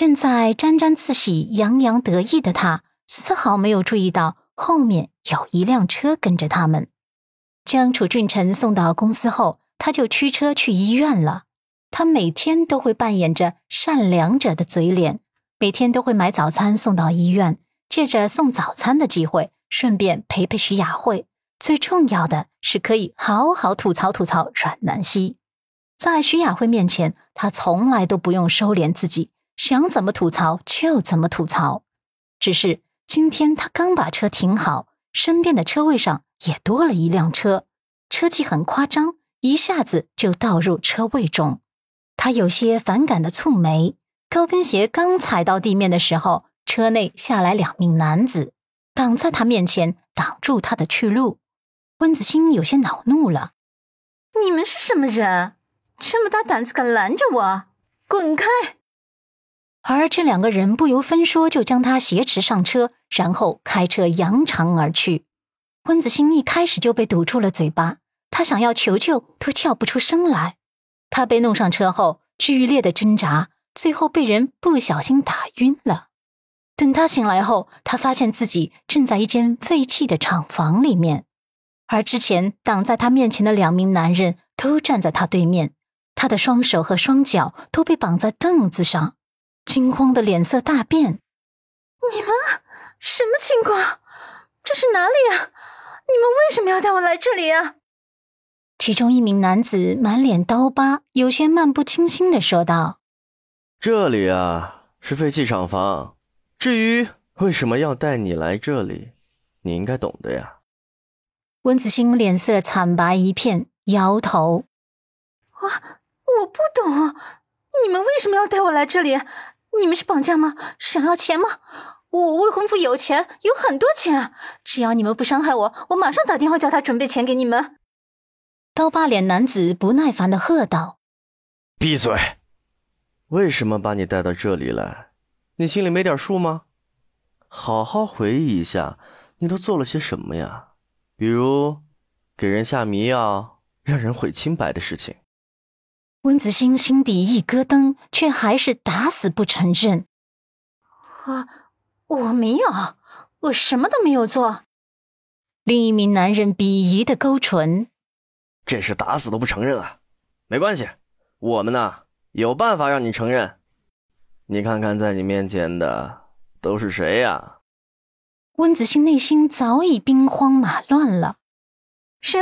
正在沾沾自喜、洋洋得意的他，丝毫没有注意到后面有一辆车跟着他们。将楚俊辰送到公司后，他就驱车去医院了。他每天都会扮演着善良者的嘴脸，每天都会买早餐送到医院，借着送早餐的机会，顺便陪陪徐雅慧。最重要的是，可以好好吐槽吐槽阮南希。在徐雅慧面前，他从来都不用收敛自己，想怎么吐槽就怎么吐槽。只是今天他刚把车停好，身边的车位上也多了一辆车，车技很夸张，一下子就倒入车位中。他有些反感的蹙眉，高跟鞋刚踩到地面的时候，车内下来两名男子，挡在他面前，挡住他的去路。温子欣有些恼怒了：“你们是什么人？这么大胆子敢拦着我？滚开！”而这两个人不由分说就将他挟持上车，然后开车扬长而去。温子欣一开始就被堵住了嘴巴，他想要求救都叫不出声来。他被弄上车后，剧烈的挣扎，最后被人不小心打晕了。等他醒来后，他发现自己正在一间废弃的厂房里面。而之前挡在他面前的两名男人都站在他对面，他的双手和双脚都被绑在凳子上，惊慌的脸色大变。你们什么情况？这是哪里啊？你们为什么要带我来这里啊？其中一名男子满脸刀疤，有些漫不经心的说道：“这里啊是废弃厂房，至于为什么要带你来这里，你应该懂的呀。”温子欣脸色惨白一片，摇头：“我我不什么要带我来这里？你们是绑架吗？想要钱吗？我未婚夫有钱，有很多钱啊，只要你们不伤害我，我马上打电话叫他准备钱给你们。”刀疤脸男子不耐烦的喝道：“闭嘴！为什么把你带到这里来？你心里没点数吗？好好回忆一下，你都做了些什么呀？”比如，给人下迷药，让人毁清白的事情。温子欣心底一咯噔，却还是打死不承认。我我没有，我什么都没有做。另一名男人鄙夷的勾唇：“这是打死都不承认啊！没关系，我们呢有办法让你承认。你看看，在你面前的都是谁呀？”温子欣内心早已兵荒马乱了。谁？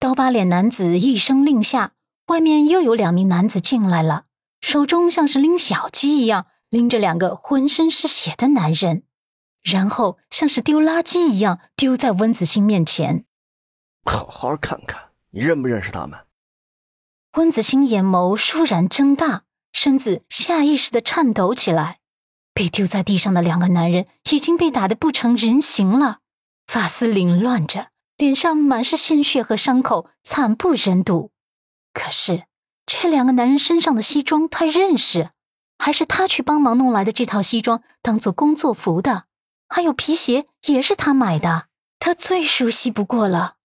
刀疤脸男子一声令下，外面又有两名男子进来了，手中像是拎小鸡一样拎着两个浑身是血的男人，然后像是丢垃圾一样丢在温子欣面前。好好看看，你认不认识他们？温子欣眼眸倏然睁大，身子下意识的颤抖起来。被丢在地上的两个男人已经被打得不成人形了，发丝凌乱着，脸上满是鲜血和伤口，惨不忍睹。可是这两个男人身上的西装他认识，还是他去帮忙弄来的这套西装当做工作服的，还有皮鞋也是他买的，他最熟悉不过了。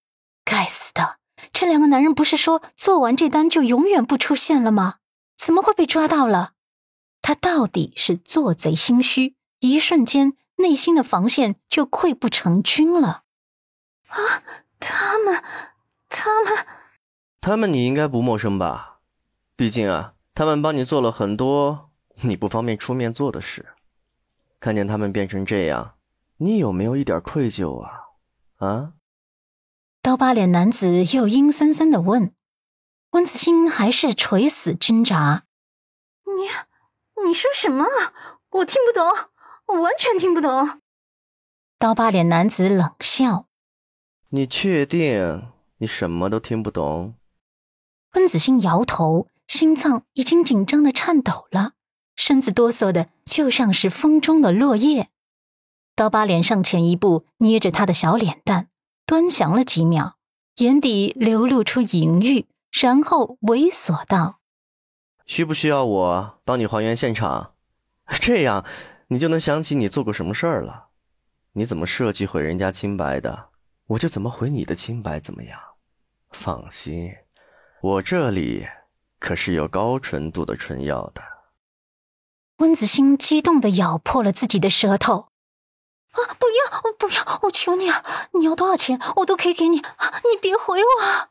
该死的，这两个男人不是说做完这单就永远不出现了吗？怎么会被抓到了？他到底是做贼心虚，一瞬间内心的防线就溃不成军了。啊，他们，他们，他们你应该不陌生吧？毕竟啊，他们帮你做了很多 你不方便出面做的事。看见他们变成这样，你有没有一点愧疚啊？啊？刀疤脸男子又阴森森的问。温子欣还是垂死挣扎。你。你说什么？我听不懂，我完全听不懂。刀疤脸男子冷笑：“你确定你什么都听不懂？”温子欣摇头，心脏已经紧张的颤抖了，身子哆嗦的就像是风中的落叶。刀疤脸上前一步，捏着他的小脸蛋，端详了几秒，眼底流露出淫欲，然后猥琐道。需不需要我帮你还原现场？这样你就能想起你做过什么事儿了。你怎么设计毁人家清白的，我就怎么毁你的清白，怎么样？放心，我这里可是有高纯度的春药的。温子欣激动的咬破了自己的舌头。啊！不要！不要！我求你啊！你要多少钱，我都可以给你。你别回我！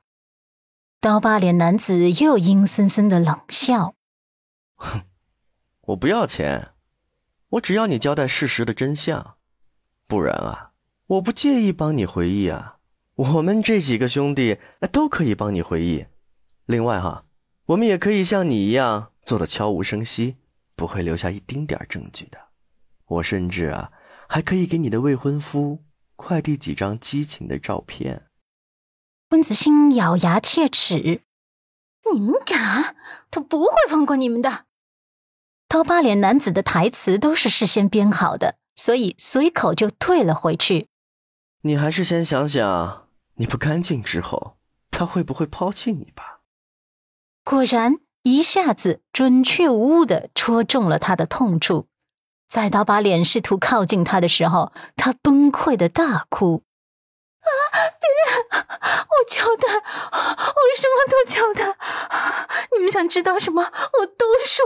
刀疤脸男子又阴森森的冷笑：“哼，我不要钱，我只要你交代事实的真相。不然啊，我不介意帮你回忆啊。我们这几个兄弟都可以帮你回忆。另外哈，我们也可以像你一样做的悄无声息，不会留下一丁点证据的。我甚至啊。”还可以给你的未婚夫快递几张激情的照片。温子欣咬牙切齿：“你们敢？他不会放过你们的！”刀疤脸男子的台词都是事先编好的，所以随口就退了回去。你还是先想想，你不干净之后，他会不会抛弃你吧？果然，一下子准确无误的戳中了他的痛处。在刀把脸试图靠近他的时候，他崩溃的大哭：“啊，别！我求他，我什么都求他。你们想知道什么，我都说。”